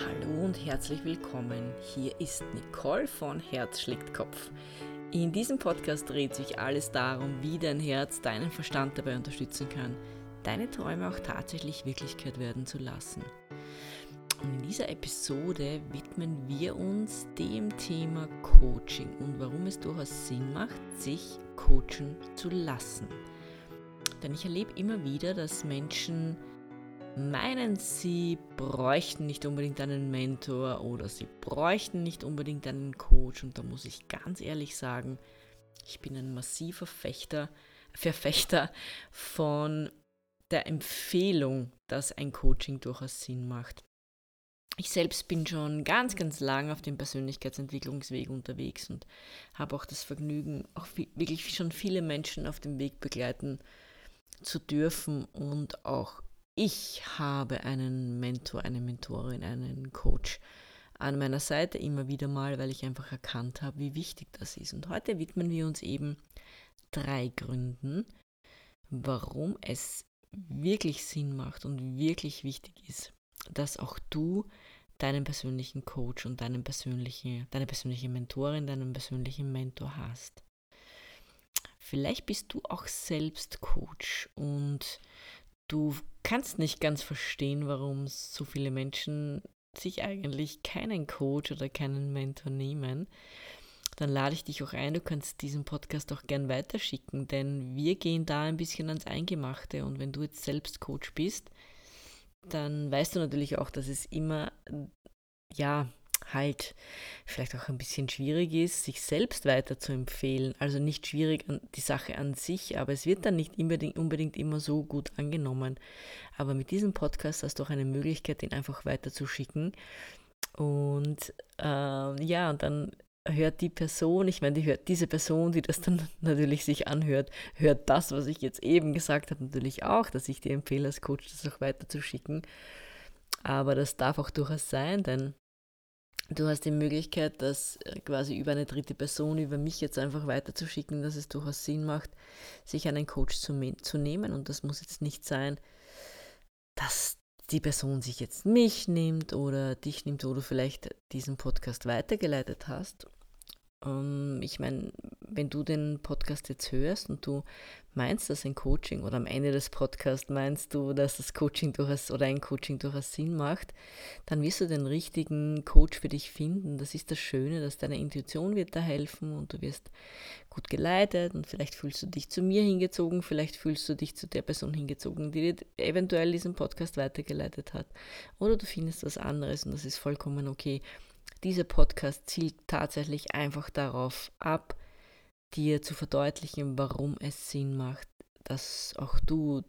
Hallo und herzlich willkommen. Hier ist Nicole von Herz schlägt Kopf. In diesem Podcast dreht sich alles darum, wie dein Herz deinen Verstand dabei unterstützen kann, deine Träume auch tatsächlich Wirklichkeit werden zu lassen. Und in dieser Episode widmen wir uns dem Thema Coaching und warum es durchaus Sinn macht, sich coachen zu lassen. Denn ich erlebe immer wieder, dass Menschen meinen, sie bräuchten nicht unbedingt einen Mentor oder sie bräuchten nicht unbedingt einen Coach. Und da muss ich ganz ehrlich sagen, ich bin ein massiver Fechter, Verfechter von der Empfehlung, dass ein Coaching durchaus Sinn macht. Ich selbst bin schon ganz, ganz lang auf dem Persönlichkeitsentwicklungsweg unterwegs und habe auch das Vergnügen, auch wirklich schon viele Menschen auf dem Weg begleiten zu dürfen und auch ich habe einen Mentor, eine Mentorin, einen Coach an meiner Seite immer wieder mal, weil ich einfach erkannt habe, wie wichtig das ist. Und heute widmen wir uns eben drei Gründen, warum es wirklich Sinn macht und wirklich wichtig ist, dass auch du deinen persönlichen Coach und deinen persönlichen, deine persönliche Mentorin, deinen persönlichen Mentor hast. Vielleicht bist du auch selbst Coach und du kannst nicht ganz verstehen, warum so viele Menschen sich eigentlich keinen Coach oder keinen Mentor nehmen, dann lade ich dich auch ein, du kannst diesen Podcast auch gern weiterschicken, denn wir gehen da ein bisschen ans Eingemachte. Und wenn du jetzt selbst Coach bist, dann weißt du natürlich auch, dass es immer, ja, halt vielleicht auch ein bisschen schwierig ist, sich selbst weiter zu empfehlen. Also nicht schwierig an die Sache an sich, aber es wird dann nicht unbedingt, unbedingt immer so gut angenommen. Aber mit diesem Podcast hast du auch eine Möglichkeit, den einfach weiterzuschicken. Und äh, ja, und dann hört die Person, ich meine, die hört diese Person, die das dann natürlich sich anhört, hört das, was ich jetzt eben gesagt habe, natürlich auch, dass ich dir empfehle, als Coach das auch weiterzuschicken. Aber das darf auch durchaus sein, denn Du hast die Möglichkeit, das äh, quasi über eine dritte Person, über mich jetzt einfach weiterzuschicken, dass es durchaus Sinn macht, sich einen Coach zu, zu nehmen. Und das muss jetzt nicht sein, dass die Person sich jetzt mich nimmt oder dich nimmt, wo du vielleicht diesen Podcast weitergeleitet hast ähm, ich meine, wenn du den Podcast jetzt hörst und du meinst, dass ein Coaching oder am Ende des Podcasts meinst du, dass das Coaching durchaus oder ein Coaching durchaus Sinn macht, dann wirst du den richtigen Coach für dich finden. Das ist das Schöne, dass deine Intuition wird da helfen und du wirst gut geleitet und vielleicht fühlst du dich zu mir hingezogen, vielleicht fühlst du dich zu der Person hingezogen, die dir eventuell diesen Podcast weitergeleitet hat. Oder du findest was anderes und das ist vollkommen okay. Dieser Podcast zielt tatsächlich einfach darauf ab, dir zu verdeutlichen, warum es Sinn macht, dass auch du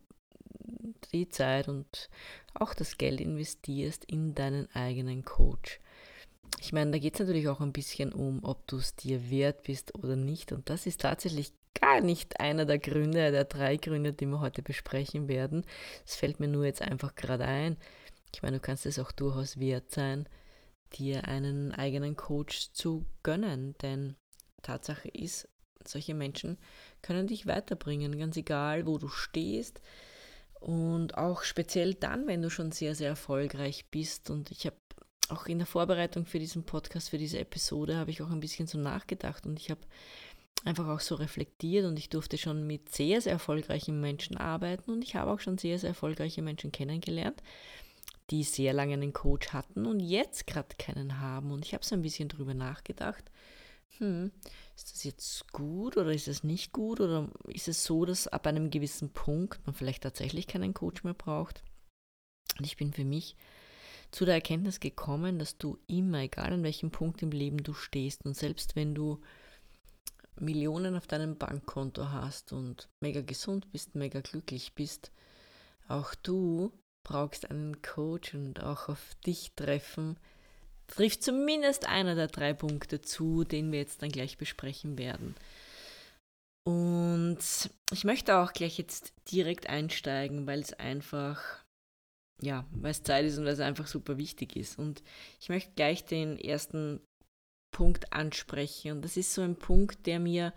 die Zeit und auch das Geld investierst in deinen eigenen Coach. Ich meine, da geht es natürlich auch ein bisschen um, ob du es dir wert bist oder nicht. Und das ist tatsächlich gar nicht einer der Gründe, der drei Gründe, die wir heute besprechen werden. Es fällt mir nur jetzt einfach gerade ein. Ich meine, du kannst es auch durchaus wert sein, dir einen eigenen Coach zu gönnen. Denn Tatsache ist, solche Menschen können dich weiterbringen, ganz egal, wo du stehst. Und auch speziell dann, wenn du schon sehr, sehr erfolgreich bist. Und ich habe auch in der Vorbereitung für diesen Podcast, für diese Episode, habe ich auch ein bisschen so nachgedacht und ich habe einfach auch so reflektiert und ich durfte schon mit sehr, sehr erfolgreichen Menschen arbeiten und ich habe auch schon sehr, sehr erfolgreiche Menschen kennengelernt die sehr lange einen Coach hatten und jetzt gerade keinen haben. Und ich habe so ein bisschen drüber nachgedacht, hm, ist das jetzt gut oder ist es nicht gut oder ist es so, dass ab einem gewissen Punkt man vielleicht tatsächlich keinen Coach mehr braucht? Und ich bin für mich zu der Erkenntnis gekommen, dass du immer, egal an welchem Punkt im Leben du stehst und selbst wenn du Millionen auf deinem Bankkonto hast und mega gesund bist, mega glücklich bist, auch du brauchst einen Coach und auch auf dich treffen, trifft zumindest einer der drei Punkte zu, den wir jetzt dann gleich besprechen werden. Und ich möchte auch gleich jetzt direkt einsteigen, weil es einfach, ja, weil es Zeit ist und weil es einfach super wichtig ist. Und ich möchte gleich den ersten Punkt ansprechen. Und das ist so ein Punkt, der mir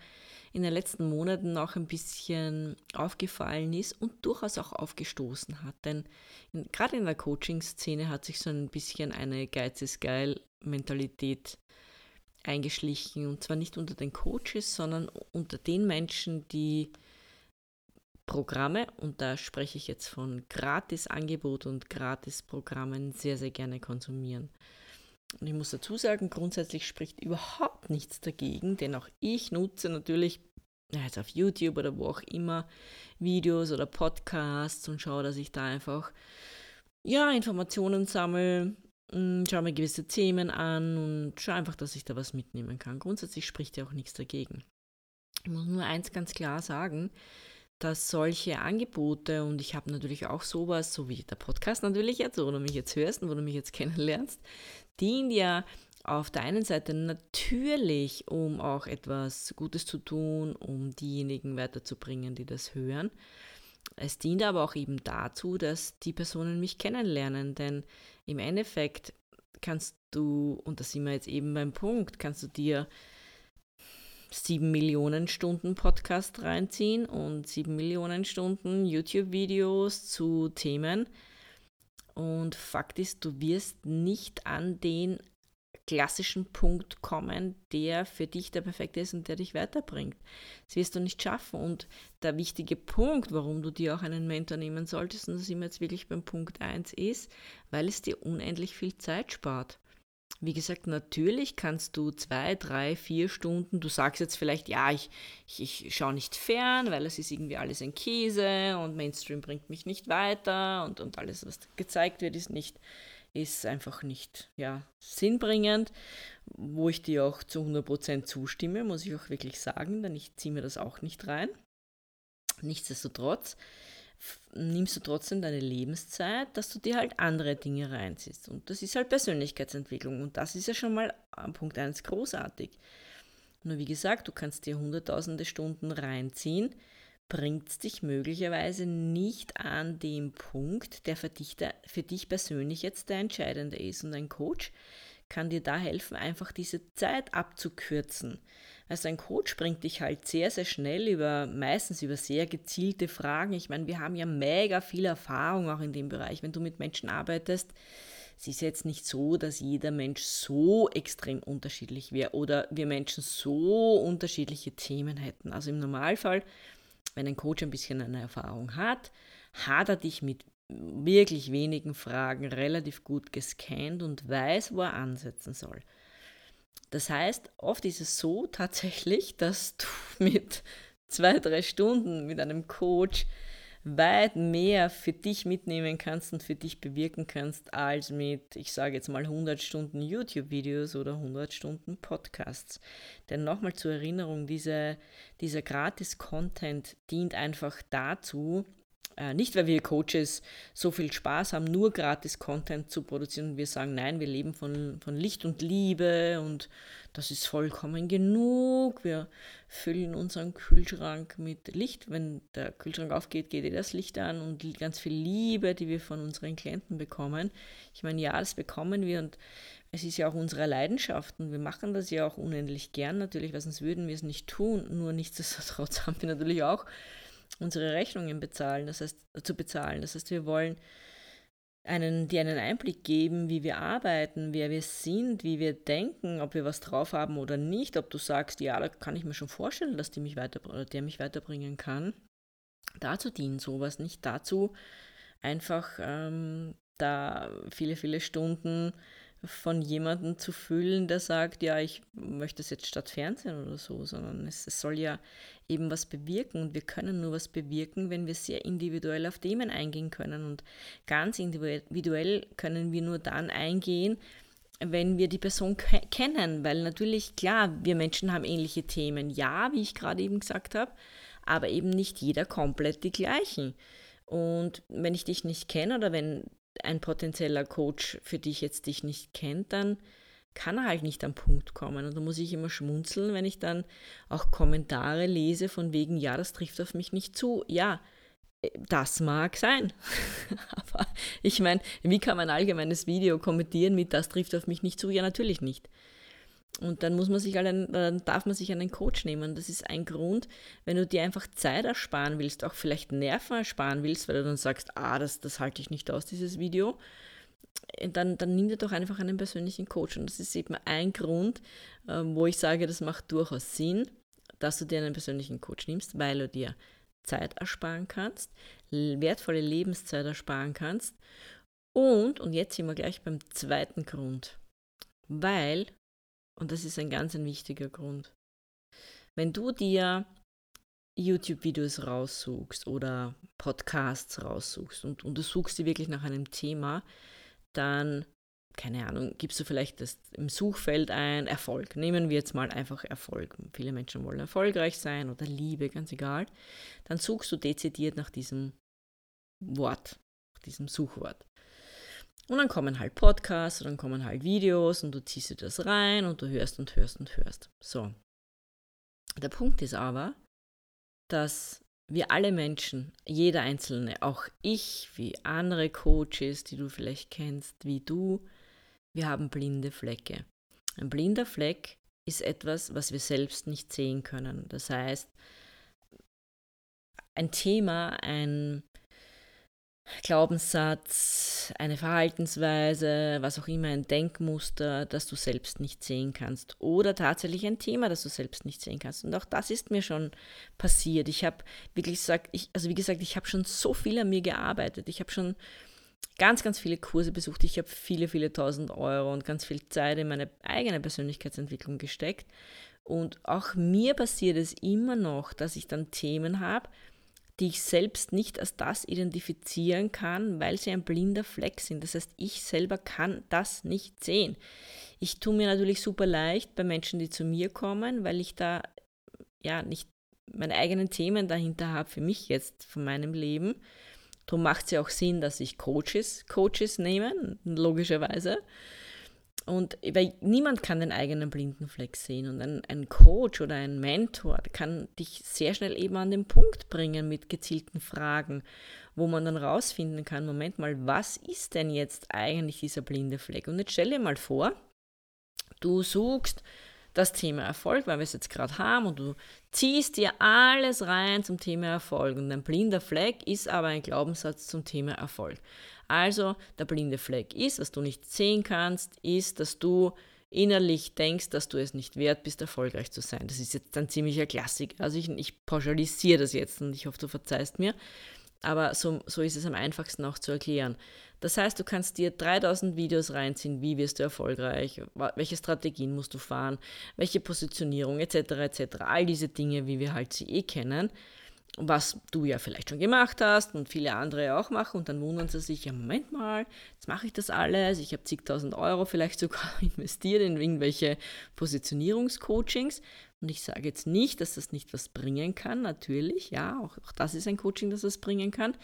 in den letzten Monaten auch ein bisschen aufgefallen ist und durchaus auch aufgestoßen hat. Denn in, gerade in der Coaching-Szene hat sich so ein bisschen eine Geiz ist geil Mentalität eingeschlichen. Und zwar nicht unter den Coaches, sondern unter den Menschen, die Programme, und da spreche ich jetzt von Gratis-Angebot und Gratis-Programmen, sehr, sehr gerne konsumieren. Und ich muss dazu sagen, grundsätzlich spricht überhaupt nichts dagegen, denn auch ich nutze natürlich jetzt auf YouTube oder wo auch immer Videos oder Podcasts und schaue, dass ich da einfach ja, Informationen sammle, hm, schaue mir gewisse Themen an und schaue einfach, dass ich da was mitnehmen kann. Grundsätzlich spricht ja auch nichts dagegen. Ich muss nur eins ganz klar sagen, dass solche Angebote, und ich habe natürlich auch sowas, so wie der Podcast natürlich jetzt, wo du mich jetzt hörst und wo du mich jetzt kennenlernst, dient ja auf der einen Seite natürlich, um auch etwas Gutes zu tun, um diejenigen weiterzubringen, die das hören. Es dient aber auch eben dazu, dass die Personen mich kennenlernen, denn im Endeffekt kannst du, und da sind wir jetzt eben beim Punkt, kannst du dir sieben Millionen Stunden Podcast reinziehen und sieben Millionen Stunden YouTube-Videos zu Themen. Und Fakt ist, du wirst nicht an den klassischen Punkt kommen, der für dich der perfekte ist und der dich weiterbringt. Das wirst du nicht schaffen. Und der wichtige Punkt, warum du dir auch einen Mentor nehmen solltest, und das sind wir jetzt wirklich beim Punkt 1, ist, weil es dir unendlich viel Zeit spart. Wie gesagt, natürlich kannst du zwei, drei, vier Stunden, du sagst jetzt vielleicht, ja, ich, ich, ich schaue nicht fern, weil es ist irgendwie alles ein Käse und Mainstream bringt mich nicht weiter und, und alles, was gezeigt wird, ist nicht, ist einfach nicht ja, sinnbringend, wo ich dir auch zu 100% zustimme, muss ich auch wirklich sagen, denn ich ziehe mir das auch nicht rein. Nichtsdestotrotz nimmst du trotzdem deine Lebenszeit, dass du dir halt andere Dinge reinziehst. Und das ist halt Persönlichkeitsentwicklung. Und das ist ja schon mal am Punkt 1 großartig. Nur wie gesagt, du kannst dir hunderttausende Stunden reinziehen, bringt es dich möglicherweise nicht an dem Punkt, der für dich, der für dich persönlich jetzt der entscheidende ist. Und ein Coach kann dir da helfen, einfach diese Zeit abzukürzen. Also ein Coach bringt dich halt sehr, sehr schnell über, meistens über sehr gezielte Fragen. Ich meine, wir haben ja mega viel Erfahrung auch in dem Bereich. Wenn du mit Menschen arbeitest, es ist jetzt nicht so, dass jeder Mensch so extrem unterschiedlich wäre oder wir Menschen so unterschiedliche Themen hätten. Also im Normalfall, wenn ein Coach ein bisschen eine Erfahrung hat, hat er dich mit wirklich wenigen Fragen relativ gut gescannt und weiß, wo er ansetzen soll. Das heißt, oft ist es so tatsächlich, dass du mit zwei, drei Stunden mit einem Coach weit mehr für dich mitnehmen kannst und für dich bewirken kannst, als mit, ich sage jetzt mal, 100 Stunden YouTube-Videos oder 100 Stunden Podcasts. Denn nochmal zur Erinnerung, diese, dieser Gratis-Content dient einfach dazu, äh, nicht, weil wir Coaches so viel Spaß haben, nur gratis Content zu produzieren wir sagen, nein, wir leben von, von Licht und Liebe und das ist vollkommen genug. Wir füllen unseren Kühlschrank mit Licht. Wenn der Kühlschrank aufgeht, geht eh das Licht an und ganz viel Liebe, die wir von unseren Klienten bekommen. Ich meine, ja, das bekommen wir und es ist ja auch unsere Leidenschaft und wir machen das ja auch unendlich gern natürlich, weil sonst würden wir es nicht tun. Nur nichtsdestotrotz haben wir natürlich auch unsere Rechnungen bezahlen, das heißt, zu bezahlen. Das heißt, wir wollen einen, dir einen Einblick geben, wie wir arbeiten, wer wir sind, wie wir denken, ob wir was drauf haben oder nicht, ob du sagst, ja, da kann ich mir schon vorstellen, dass die mich weiter, der mich weiterbringen kann. Dazu dient sowas nicht, dazu einfach ähm, da viele, viele Stunden von jemandem zu füllen, der sagt, ja, ich möchte es jetzt statt Fernsehen oder so, sondern es, es, soll ja eben was bewirken und wir können nur was bewirken, wenn wir sehr individuell auf Themen eingehen können und ganz individuell können wir nur dann eingehen, wenn wir die Person kennen, weil natürlich, klar, wir Menschen haben ähnliche Themen, ja, wie ich gerade eben gesagt habe, aber eben nicht jeder komplett die gleichen. Und wenn ich dich nicht kenne oder wenn ein potenzieller Coach für dich jetzt dich nicht kennt, dann kann er halt nicht am Punkt kommen. Und da muss ich immer schmunzeln, wenn ich dann auch Kommentare lese von wegen, ja, das trifft auf mich nicht zu. Ja, äh, das mag sein. Aber ich meine, wie kann man ein allgemeines Video kommentieren mit, das trifft auf mich nicht zu? Ja, natürlich nicht. Und dann muss man sich einen, dann darf man sich einen Coach nehmen. Das ist ein Grund, wenn du dir einfach Zeit ersparen willst, auch vielleicht Nerven ersparen willst, weil du dann sagst, ah, das, das halte ich nicht aus, dieses Video, dann, dann nimm dir doch einfach einen persönlichen Coach. Und das ist eben ein Grund, ähm, wo ich sage, das macht durchaus Sinn, dass du dir einen persönlichen Coach nimmst, weil du dir Zeit ersparen kannst, wertvolle Lebenszeit ersparen kannst. Und, und jetzt sind wir gleich beim zweiten Grund, weil und das ist ein ganz ein wichtiger Grund. Wenn du dir YouTube-Videos raussuchst oder Podcasts raussuchst und, und du suchst dir wirklich nach einem Thema, dann, keine Ahnung, gibst du vielleicht das im Suchfeld ein Erfolg. Nehmen wir jetzt mal einfach Erfolg. Viele Menschen wollen erfolgreich sein oder Liebe, ganz egal. Dann suchst du dezidiert nach diesem Wort, nach diesem Suchwort. Und dann kommen halt Podcasts und dann kommen halt Videos und du ziehst dir das rein und du hörst und hörst und hörst. So. Der Punkt ist aber, dass wir alle Menschen, jeder Einzelne, auch ich, wie andere Coaches, die du vielleicht kennst, wie du, wir haben blinde Flecke. Ein blinder Fleck ist etwas, was wir selbst nicht sehen können. Das heißt, ein Thema, ein, Glaubenssatz, eine Verhaltensweise, was auch immer, ein Denkmuster, das du selbst nicht sehen kannst. Oder tatsächlich ein Thema, das du selbst nicht sehen kannst. Und auch das ist mir schon passiert. Ich habe wirklich gesagt, ich, also wie gesagt, ich habe schon so viel an mir gearbeitet. Ich habe schon ganz, ganz viele Kurse besucht. Ich habe viele, viele tausend Euro und ganz viel Zeit in meine eigene Persönlichkeitsentwicklung gesteckt. Und auch mir passiert es immer noch, dass ich dann Themen habe, die ich selbst nicht als das identifizieren kann, weil sie ein blinder Fleck sind. Das heißt, ich selber kann das nicht sehen. Ich tue mir natürlich super leicht bei Menschen, die zu mir kommen, weil ich da ja nicht meine eigenen Themen dahinter habe für mich jetzt von meinem Leben. Darum macht es ja auch Sinn, dass ich Coaches, Coaches nehme, logischerweise. Und weil niemand kann den eigenen blinden Fleck sehen. Und ein, ein Coach oder ein Mentor kann dich sehr schnell eben an den Punkt bringen mit gezielten Fragen, wo man dann rausfinden kann, Moment mal, was ist denn jetzt eigentlich dieser blinde Fleck? Und jetzt stell dir mal vor, du suchst das Thema Erfolg, weil wir es jetzt gerade haben, und du ziehst dir alles rein zum Thema Erfolg. Und ein blinder Fleck ist aber ein Glaubenssatz zum Thema Erfolg. Also der blinde Fleck ist, was du nicht sehen kannst, ist, dass du innerlich denkst, dass du es nicht wert bist, erfolgreich zu sein. Das ist jetzt ein ziemlicher Klassik. Also ich, ich pauschalisiere das jetzt und ich hoffe, du verzeihst mir. Aber so, so ist es am einfachsten auch zu erklären. Das heißt, du kannst dir 3000 Videos reinziehen, wie wirst du erfolgreich, welche Strategien musst du fahren, welche Positionierung etc. etc. All diese Dinge, wie wir halt sie eh kennen was du ja vielleicht schon gemacht hast und viele andere auch machen. Und dann wundern sie sich, ja Moment mal, jetzt mache ich das alles, ich habe zigtausend Euro vielleicht sogar investiert in irgendwelche Positionierungscoachings. Und ich sage jetzt nicht, dass das nicht was bringen kann, natürlich, ja, auch, auch das ist ein Coaching, das es bringen kann.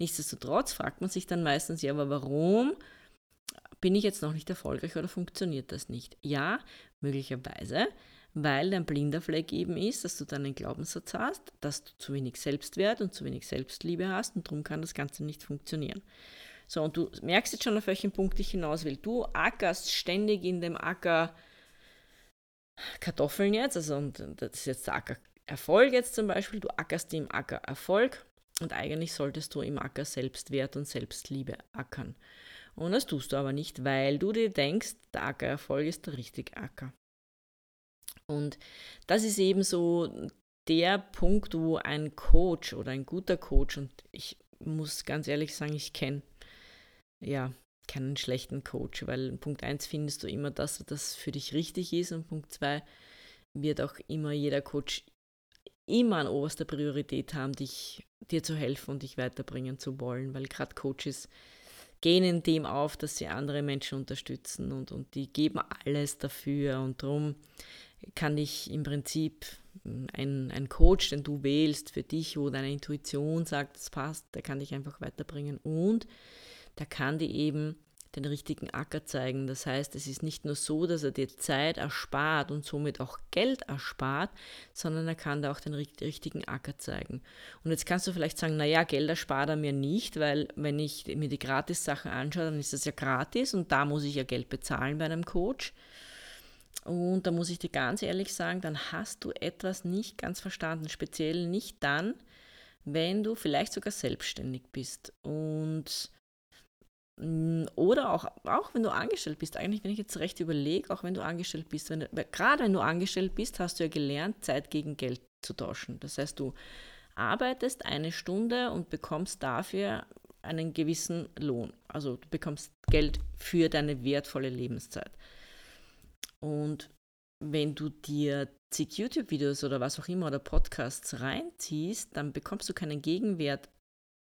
Nichtsdestotrotz fragt man sich dann meistens, ja, aber warum bin ich jetzt noch nicht erfolgreich oder funktioniert das nicht? Ja, möglicherweise weil dein blinder Fleck eben ist, dass du dann einen Glaubenssatz hast, dass du zu wenig Selbstwert und zu wenig Selbstliebe hast und darum kann das Ganze nicht funktionieren. So, und du merkst jetzt schon, auf welchen Punkt ich hinaus will. Du ackerst ständig in dem Acker Kartoffeln jetzt, also und das ist jetzt der Acker Erfolg jetzt zum Beispiel, du ackerst im Acker Erfolg und eigentlich solltest du im Acker Selbstwert und Selbstliebe ackern. Und das tust du aber nicht, weil du dir denkst, der Acker Erfolg ist der richtige Acker. Und das ist eben so der Punkt, wo ein Coach oder ein guter Coach, und ich muss ganz ehrlich sagen, ich kenne ja keinen schlechten Coach, weil Punkt 1 findest du immer, dass das für dich richtig ist und Punkt 2 wird auch immer jeder Coach immer an oberster Priorität haben, dich, dir zu helfen und dich weiterbringen zu wollen, weil gerade Coaches gehen in dem auf, dass sie andere Menschen unterstützen und, und die geben alles dafür. Und darum kann dich im Prinzip ein, ein Coach, den du wählst für dich, wo deine Intuition sagt, es passt, der kann dich einfach weiterbringen und der kann dir eben den richtigen Acker zeigen. Das heißt, es ist nicht nur so, dass er dir Zeit erspart und somit auch Geld erspart, sondern er kann dir auch den richtigen Acker zeigen. Und jetzt kannst du vielleicht sagen, naja, Geld erspart er mir nicht, weil wenn ich mir die Gratis-Sachen anschaue, dann ist das ja gratis und da muss ich ja Geld bezahlen bei einem Coach. Und da muss ich dir ganz ehrlich sagen, dann hast du etwas nicht ganz verstanden, speziell nicht dann, wenn du vielleicht sogar selbstständig bist. Und mm, oder auch, auch wenn du angestellt bist, eigentlich, wenn ich jetzt recht überlege, auch wenn du angestellt bist, wenn, gerade wenn du angestellt bist, hast du ja gelernt, Zeit gegen Geld zu tauschen. Das heißt, du arbeitest eine Stunde und bekommst dafür einen gewissen Lohn. Also du bekommst Geld für deine wertvolle Lebenszeit. Und wenn du dir zig YouTube-Videos oder was auch immer oder Podcasts reinziehst, dann bekommst du keinen Gegenwert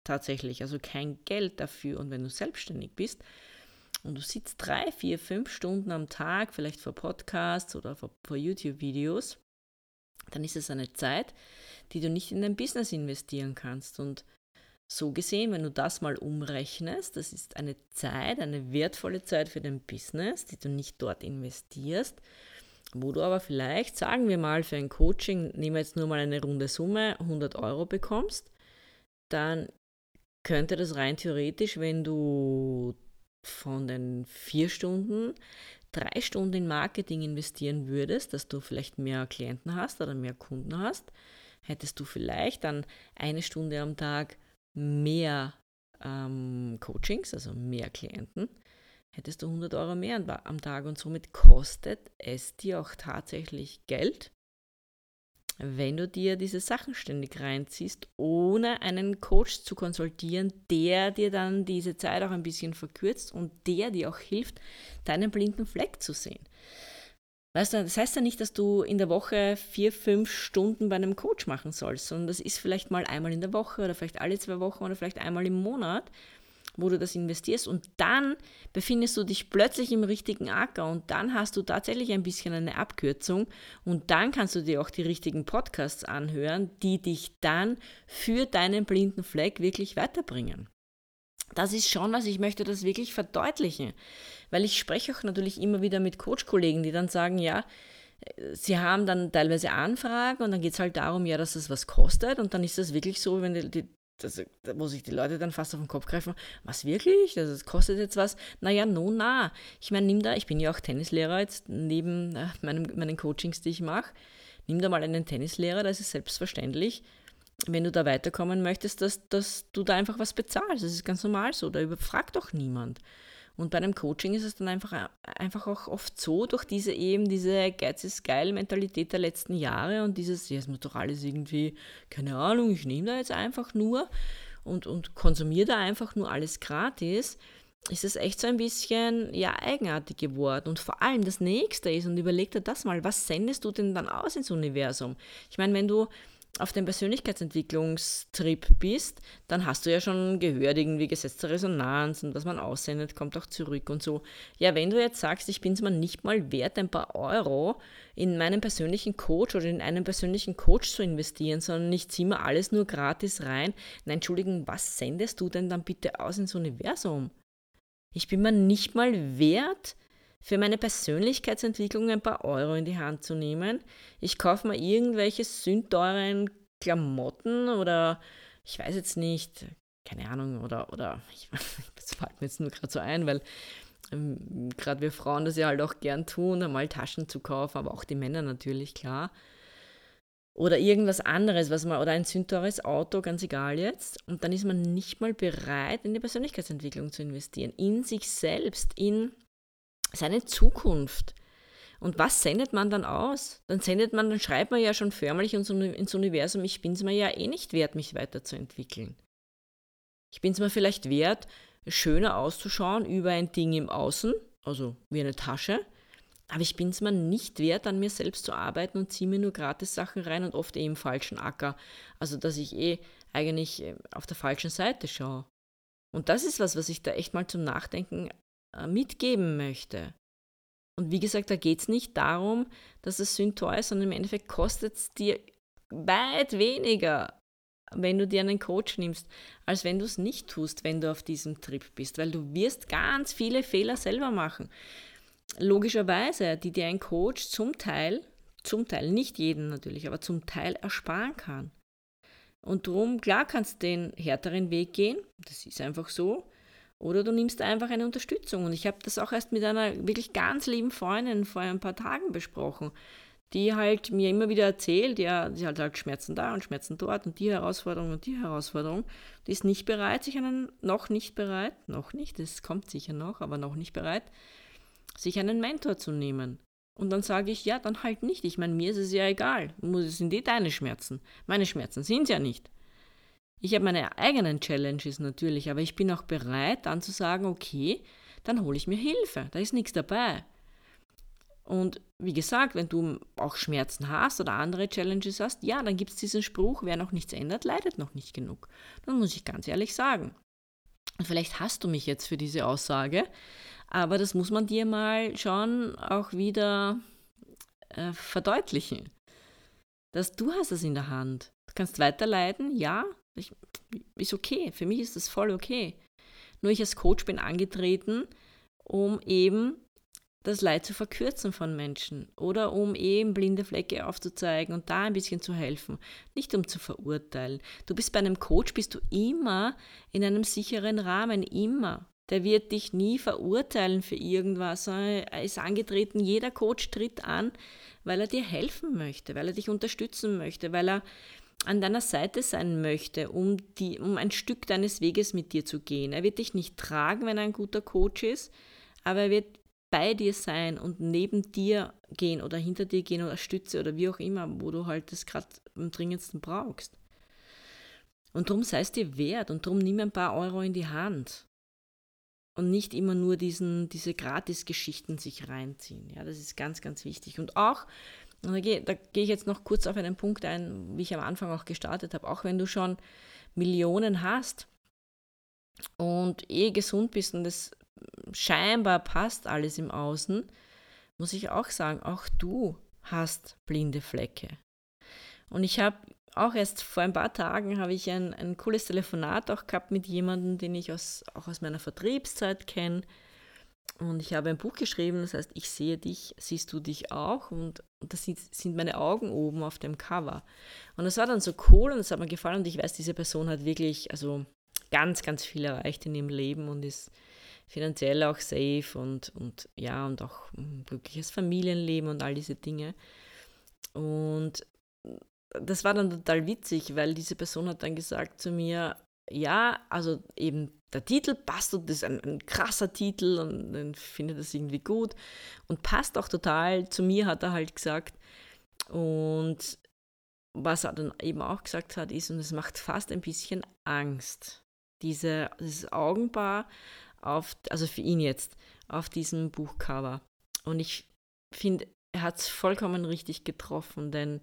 tatsächlich, also kein Geld dafür. Und wenn du selbstständig bist und du sitzt drei, vier, fünf Stunden am Tag, vielleicht vor Podcasts oder vor, vor YouTube-Videos, dann ist es eine Zeit, die du nicht in dein Business investieren kannst. Und so gesehen, wenn du das mal umrechnest, das ist eine Zeit, eine wertvolle Zeit für dein Business, die du nicht dort investierst, wo du aber vielleicht, sagen wir mal, für ein Coaching, nehmen wir jetzt nur mal eine runde Summe, 100 Euro bekommst, dann könnte das rein theoretisch, wenn du von den vier Stunden drei Stunden in Marketing investieren würdest, dass du vielleicht mehr Klienten hast oder mehr Kunden hast, hättest du vielleicht dann eine Stunde am Tag mehr ähm, Coachings, also mehr Klienten, hättest du 100 Euro mehr am Tag und somit kostet es dir auch tatsächlich Geld, wenn du dir diese Sachen ständig reinziehst, ohne einen Coach zu konsultieren, der dir dann diese Zeit auch ein bisschen verkürzt und der dir auch hilft, deinen blinden Fleck zu sehen. Weißt du, das heißt ja nicht, dass du in der Woche vier, fünf Stunden bei einem Coach machen sollst, sondern das ist vielleicht mal einmal in der Woche oder vielleicht alle zwei Wochen oder vielleicht einmal im Monat wo du das investierst und dann befindest du dich plötzlich im richtigen Acker und dann hast du tatsächlich ein bisschen eine Abkürzung und dann kannst du dir auch die richtigen Podcasts anhören, die dich dann für deinen blinden Fleck wirklich weiterbringen. Das ist schon was, ich möchte das wirklich verdeutlichen, weil ich spreche auch natürlich immer wieder mit Coach-Kollegen, die dann sagen, ja, sie haben dann teilweise Anfragen und dann geht es halt darum, ja, dass es was kostet und dann ist das wirklich so, wenn die, die, das, wo sich die Leute dann fast auf den Kopf greifen, was wirklich? Also das kostet jetzt was? Naja, no, na. Ich meine, nimm da, ich bin ja auch Tennislehrer jetzt neben äh, meinem, meinen Coachings, die ich mache. Nimm da mal einen Tennislehrer, das ist selbstverständlich, wenn du da weiterkommen möchtest, dass, dass du da einfach was bezahlst. Das ist ganz normal so, da überfragt doch niemand. Und bei einem Coaching ist es dann einfach, einfach auch oft so, durch diese eben, diese Geiz ist geil Mentalität der letzten Jahre und dieses, ja, es muss doch alles irgendwie, keine Ahnung, ich nehme da jetzt einfach nur und, und konsumiere da einfach nur alles gratis, ist es echt so ein bisschen, ja, eigenartig geworden. Und vor allem das nächste ist, und überleg dir das mal, was sendest du denn dann aus ins Universum? Ich meine, wenn du auf dem Persönlichkeitsentlungstrip bist, dann hast du ja schon gehört, irgendwie gesetzte Resonanz und was man aussendet, kommt auch zurück und so. Ja, wenn du jetzt sagst, ich bin es mir nicht mal wert, ein paar Euro in meinen persönlichen Coach oder in einen persönlichen Coach zu investieren, sondern ich ziehe mir alles nur gratis rein. Nein, Entschuldigung, was sendest du denn dann bitte aus ins Universum? Ich bin mir nicht mal wert, für meine Persönlichkeitsentwicklung ein paar Euro in die Hand zu nehmen. Ich kaufe mir irgendwelche sündteuren Klamotten oder ich weiß jetzt nicht, keine Ahnung, oder, oder ich, das fällt mir jetzt nur gerade so ein, weil ähm, gerade wir Frauen das ja halt auch gern tun, einmal Taschen zu kaufen, aber auch die Männer natürlich, klar. Oder irgendwas anderes, was man, oder ein sündteures Auto, ganz egal jetzt. Und dann ist man nicht mal bereit, in die Persönlichkeitsentwicklung zu investieren, in sich selbst, in seine Zukunft. Und was sendet man dann aus? Dann sendet man, dann schreibt man ja schon förmlich ins Universum, ich bin es mir ja eh nicht wert, mich weiterzuentwickeln. Ich bin es mir vielleicht wert, schöner auszuschauen über ein Ding im Außen, also wie eine Tasche, aber ich bin es mir nicht wert, an mir selbst zu arbeiten und ziehe mir nur gratis Sachen rein und oft eh im falschen Acker. Also dass ich eh eigentlich äh, auf der falschen Seite schaue. Und das ist was, was ich da echt mal zum Nachdenken mitgeben möchte. Und wie gesagt, da geht es nicht darum, dass es sündteuer ist, sondern im Endeffekt kostet es dir weit weniger, wenn du dir einen Coach nimmst, als wenn du es nicht tust, wenn du auf diesem Trip bist, weil du wirst ganz viele Fehler selber machen. Logischerweise, die dir ein Coach zum Teil, zum Teil, nicht jeden natürlich, aber zum Teil ersparen kann. Und darum, klar kannst du den härteren Weg gehen, das ist einfach so, Oder du nimmst einfach eine Unterstützung. Und ich habe das auch erst mit einer wirklich ganz lieben Freundin vor ein paar Tagen besprochen, die halt mir immer wieder erzählt, ja, sie hat halt Schmerzen da und Schmerzen dort und die Herausforderung und die Herausforderung. Die ist nicht bereit, sich einen, noch nicht bereit, noch nicht, es kommt sicher noch, aber noch nicht bereit, sich einen Mentor zu nehmen. Und dann sage ich, ja, dann halt nicht. Ich meine, mir ist es ja egal. Es sind eh deine Schmerzen. Meine Schmerzen sind es ja nicht. Ich habe meine eigenen Challenges natürlich, aber ich bin auch bereit, dann zu sagen, okay, dann hole ich mir Hilfe. Da ist nichts dabei. Und wie gesagt, wenn du auch Schmerzen hast oder andere Challenges hast, ja, dann gibt es diesen Spruch, wer noch nichts ändert, leidet noch nicht genug. Dann muss ich ganz ehrlich sagen. Und vielleicht hast du mich jetzt für diese Aussage, aber das muss man dir mal schon auch wieder äh, verdeutlichen. Dass du hast es in der Hand. Du kannst weiter leiden, ja, ich, ist okay, für mich ist das voll okay. Nur ich als Coach bin angetreten, um eben das Leid zu verkürzen von Menschen oder um eben blinde Flecke aufzuzeigen und da ein bisschen zu helfen, nicht um zu verurteilen. Du bist bei einem Coach, bist du immer in einem sicheren Rahmen, immer. Der wird dich nie verurteilen für irgendwas. Er ist angetreten, jeder Coach tritt an, weil er dir helfen möchte, weil er dich unterstützen möchte, weil er an deiner Seite sein möchte, um, die, um ein Stück deines Weges mit dir zu gehen. Er wird dich nicht tragen, wenn er ein guter Coach ist, aber er wird bei dir sein und neben dir gehen oder hinter dir gehen oder Stütze oder wie auch immer, wo du halt das gerade am dringendsten brauchst. Und darum sei es dir wert und darum nimm ein paar Euro in die Hand. Und nicht immer nur diesen, diese Gratis-Geschichten sich reinziehen. Ja, das ist ganz, ganz wichtig. Und auch, und da gehe, da gehe ich jetzt noch kurz auf einen Punkt ein, wie ich am Anfang auch gestartet habe. Auch wenn du schon Millionen hast und eh gesund bist und es scheinbar passt alles im Außen, muss ich auch sagen, auch du hast blinde Flecke. Und ich habe auch erst vor ein paar Tagen habe ich ein, ein cooles Telefonat auch gehabt mit jemandem, den ich aus, auch aus meiner Vertriebszeit kenne. Und ich habe ein Buch geschrieben, das heißt, ich sehe dich, siehst du dich auch? Und, und das sind, meine Augen oben auf dem Cover. Und das war dann so cool und das hat mir gefallen. Und ich weiß, diese Person hat wirklich, also ganz, ganz viel erreicht in ihrem Leben und ist finanziell auch safe und, und ja, und auch ein glückliches Familienleben und all diese Dinge. Und das war dann total witzig, weil diese Person hat dann gesagt zu mir, ja, also eben der Titel passt und das ist ein, ein krasser Titel und dann findet das irgendwie gut und passt auch total zu mir, hat er halt gesagt. Und was er dann eben auch gesagt hat, ist, und es macht fast ein bisschen Angst, diese, dieses Augenpaar auf, also für ihn jetzt, auf diesem Buchcover. Und ich finde, er hat es vollkommen richtig getroffen, denn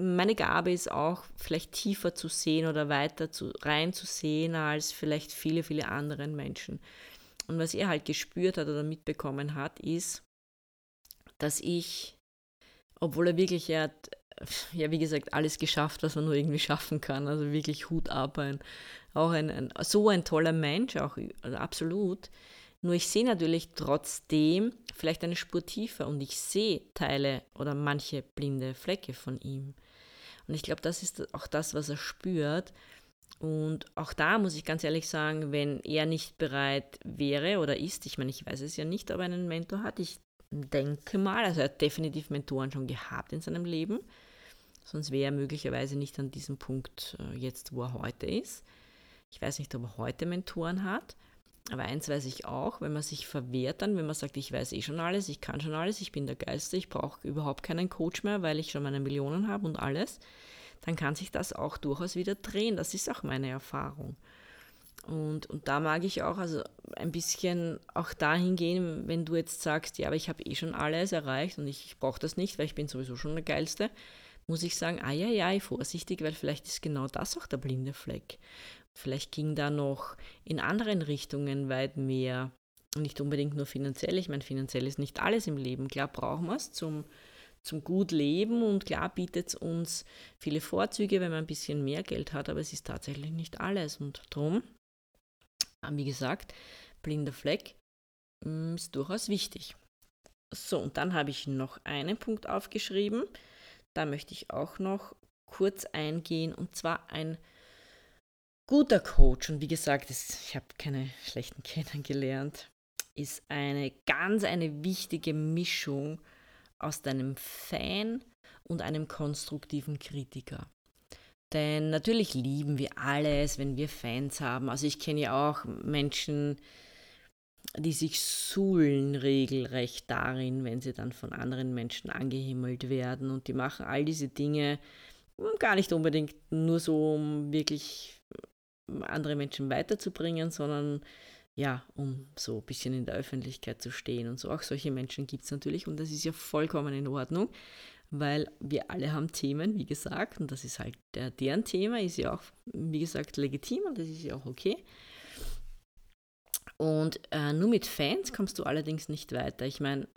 meine Gabe ist auch, vielleicht tiefer zu sehen oder weiter zu, reinzusehen als vielleicht viele, viele andere Menschen. Und was er halt gespürt hat oder mitbekommen hat, ist, dass ich, obwohl er wirklich, er hat, ja, wie gesagt, alles geschafft, was man nur irgendwie schaffen kann, also wirklich Hut ab, ein, auch ein, ein so ein toller Mensch, auch also absolut. Nur ich sehe natürlich trotzdem vielleicht eine Spur tiefer und ich sehe Teile oder manche blinde Flecke von ihm. Und ich glaube, das ist auch das, was er spürt. Und auch da muss ich ganz ehrlich sagen, wenn er nicht bereit wäre oder ist, ich meine, ich weiß es ja nicht, ob er einen Mentor hat, ich denke mal, also er hat definitiv Mentoren schon gehabt in seinem Leben, sonst wäre er möglicherweise nicht an diesem Punkt äh, jetzt, wo er heute ist. Ich weiß nicht, ob er heute Mentoren hat, aber eins weiß ich auch, wenn man sich verwehrt dann, wenn man sagt, ich weiß eh schon alles, ich kann schon alles, ich bin der Geiste, ich brauche überhaupt keinen Coach mehr, weil ich schon meine Millionen habe und alles, dann kann sich das auch durchaus wieder drehen. Das ist auch meine Erfahrung. Und, und da mag ich auch also ein bisschen auch dahin gehen, wenn du jetzt sagst, ja, aber ich habe eh schon alles erreicht und ich, ich brauche das nicht, weil ich bin sowieso schon der Geilste, muss ich sagen, ah ja, ja, vorsichtig, weil vielleicht ist genau das auch der blinde Fleck. Vielleicht ging da noch in anderen Richtungen weit mehr. Nicht unbedingt nur finanziell. Ich meine, finanziell ist nicht alles im Leben. Klar brauchen wir es zum, zum gut leben und klar bietet es uns viele Vorzüge, wenn man ein bisschen mehr Geld hat, aber es ist tatsächlich nicht alles. Und darum, wie gesagt, blinder Fleck mm, ist durchaus wichtig. So, und dann habe ich noch einen Punkt aufgeschrieben. Da möchte ich auch noch kurz eingehen, und zwar ein guter Coach, und wie gesagt, ich habe keine schlechten kennengelernt, ist eine ganz eine wichtige Mischung aus deinem Fan und einem konstruktiven Kritiker. Denn natürlich lieben wir alles, wenn wir Fans haben. Also ich kenne ja auch Menschen, die sich suhlen regelrecht darin, wenn sie dann von anderen Menschen angehimmelt werden. Und die machen all diese Dinge gar nicht unbedingt nur so, um wirklich andere Menschen weiterzubringen, sondern ja, um so ein bisschen in der Öffentlichkeit zu stehen und so. Auch solche Menschen gibt es natürlich und das ist ja vollkommen in Ordnung, weil wir alle haben Themen, wie gesagt, und das ist halt der, deren Thema, ist ja auch, wie gesagt, legitim und das ist ja auch okay. Und äh, nur mit Fans kommst du allerdings nicht weiter. Ich meine,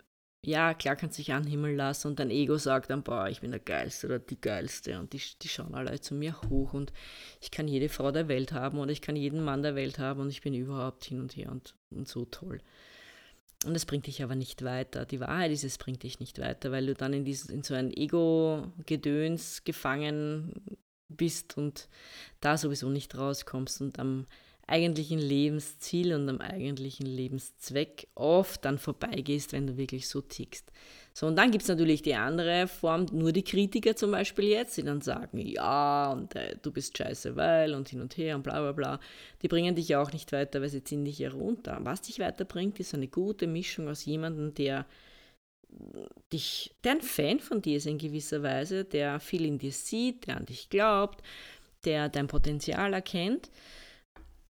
ja, klar kannst du dich anhimmeln lassen und dein Ego sagt dann, boah, ich bin der Geilste oder die Geilste und die, die schauen alle zu mir hoch und ich kann jede Frau der Welt haben oder ich kann jeden Mann der Welt haben und ich bin überhaupt hin und her und, und so toll. Und es bringt dich aber nicht weiter. Die Wahrheit ist, es bringt dich nicht weiter, weil du dann in, dieses, in so ein Ego-Gedöns gefangen bist und da sowieso nicht rauskommst und am eigentlichen Lebensziel und am eigentlichen Lebenszweck oft dann vorbeigehst, wenn du wirklich so tickst. So, und dann gibt es natürlich die andere Form, nur die Kritiker zum Beispiel jetzt, die dann sagen, ja, und äh, du bist scheiße, weil und hin und her und bla bla bla. Die bringen dich ja auch nicht weiter, weil sie ziehen dich herunter. Was dich weiterbringt, ist eine gute Mischung aus jemandem, der dich, der ein Fan von dir ist in gewisser Weise, der viel in dir sieht, der an dich glaubt, der dein Potenzial erkennt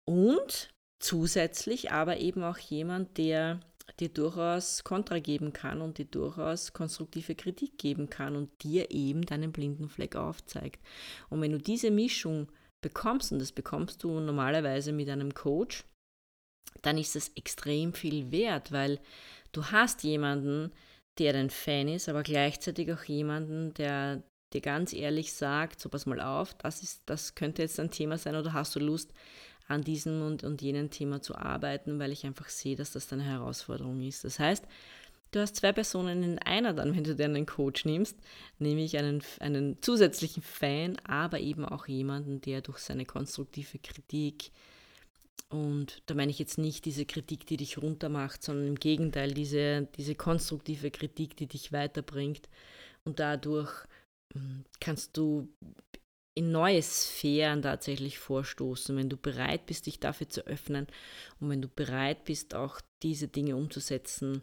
und zusätzlich aber eben auch jemand, der dir durchaus Kontra geben kann und dir durchaus konstruktive Kritik geben kann und dir eben deinen blinden Fleck aufzeigt. Und wenn du diese Mischung bekommst, und das bekommst du normalerweise mit einem Coach, dann ist das extrem viel wert, weil du hast jemanden, der dein Fan ist, aber gleichzeitig auch jemanden, der dir ganz ehrlich sagt, so pass mal auf, das, ist, das könnte jetzt ein Thema sein oder hast du Lust, an diesem und, und jenem Thema zu arbeiten, weil ich einfach sehe, dass das eine Herausforderung ist. Das heißt, du hast zwei Personen in einer dann, wenn du dir einen Coach nimmst, nämlich einen, einen zusätzlichen Fan, aber eben auch jemanden, der durch seine konstruktive Kritik und da meine ich jetzt nicht diese Kritik, die dich runtermacht, sondern im Gegenteil diese, diese konstruktive Kritik, die dich weiterbringt. Und dadurch hm, kannst du in neue Sphären tatsächlich vorstoßen, wenn du bereit bist, dich dafür zu öffnen und wenn du bereit bist, auch diese Dinge umzusetzen,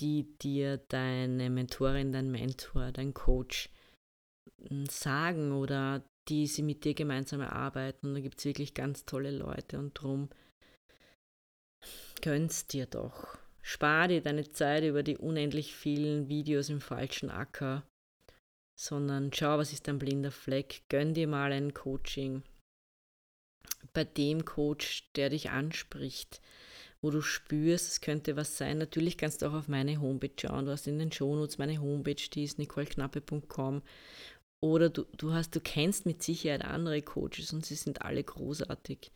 die dir deine Mentorin, dein Mentor, dein Coach hm, sagen oder die sie mit dir gemeinsam erarbeiten. Und da gibt es wirklich ganz tolle Leute und drum gönnst dir doch. Spar dir deine Zeit über die unendlich vielen Videos im falschen Acker sondern schau, was ist dein blinder Fleck, gönn dir mal ein Coaching bei dem Coach, der dich anspricht, wo du spürst, es könnte was sein. Natürlich kannst du auch auf meine Homepage schauen. Du hast in den Shownotes meine Homepage, die ist nicoleknappe.com. Oder du, du, hast, du kennst mit Sicherheit andere Coaches und sie sind alle großartig.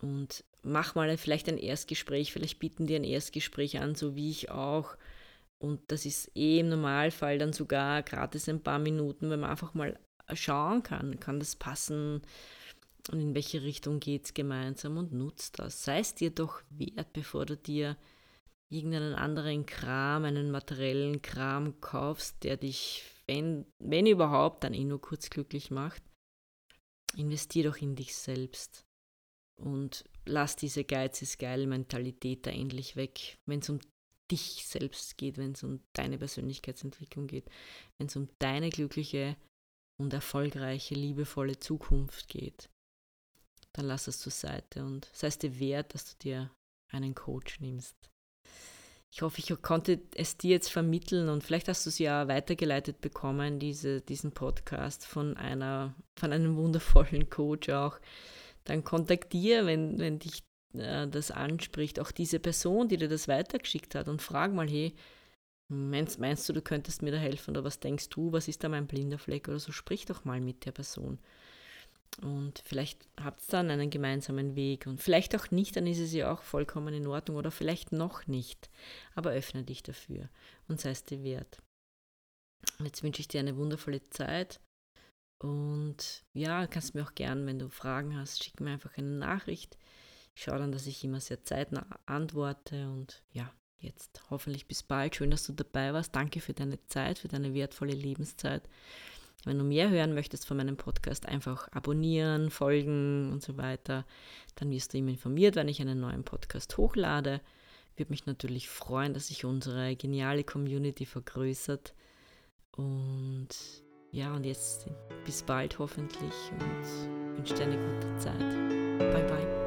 Und mach mal vielleicht ein Erstgespräch, vielleicht bieten dir ein Erstgespräch an, so wie ich auch. Und das ist eh im Normalfall dann sogar gratis ein paar Minuten, wenn man einfach mal schauen kann, kann das passen und in welche Richtung geht es gemeinsam und nutzt das. Sei es dir doch wert, bevor du dir irgendeinen anderen Kram, einen materiellen Kram kaufst, der dich, wenn, wenn überhaupt, dann eh nur kurz glücklich macht. Investier doch in dich selbst und lass diese Geiz ist geil Mentalität da endlich weg, wenn es um dich selbst geht, wenn es um deine Persönlichkeitsentwicklung geht, wenn es um deine glückliche und erfolgreiche, liebevolle Zukunft geht, dann lass es zur Seite und sei es dir wert, dass du dir einen Coach nimmst. Ich hoffe, ich konnte es dir jetzt vermitteln und vielleicht hast du es ja weitergeleitet bekommen, diese, diesen Podcast von einer, von einem wundervollen Coach auch. Dann kontaktiere, wenn, wenn dich äh, das anspricht, auch diese Person, die dir das weitergeschickt hat und frag mal, hey, meinst, meinst du, du könntest mir da helfen oder was denkst du, was ist da mein blinder Fleck oder so, sprich doch mal mit der Person. Und vielleicht habt ihr dann einen gemeinsamen Weg und vielleicht auch nicht, dann ist es ja auch vollkommen in Ordnung oder vielleicht noch nicht. Aber öffne dich dafür und sei es dir wert. Jetzt wünsche ich dir eine wundervolle Zeit Und ja, kannst mir auch gern, wenn du Fragen hast, schick mir einfach eine Nachricht. Ich schaue dann, dass ich immer sehr zeitnah antworte und ja, jetzt hoffentlich bis bald. Schön, dass du dabei warst. Danke für deine Zeit, für deine wertvolle Lebenszeit. Wenn du mehr hören möchtest von meinem Podcast, einfach abonnieren, folgen und so weiter. Dann wirst du immer informiert, wenn ich einen neuen Podcast hochlade. Würde mich natürlich freuen, dass sich unsere geniale Community vergrößert. Und ja, und jetzt bis bald hoffentlich und wünsche dir eine gute Zeit. Bye bye.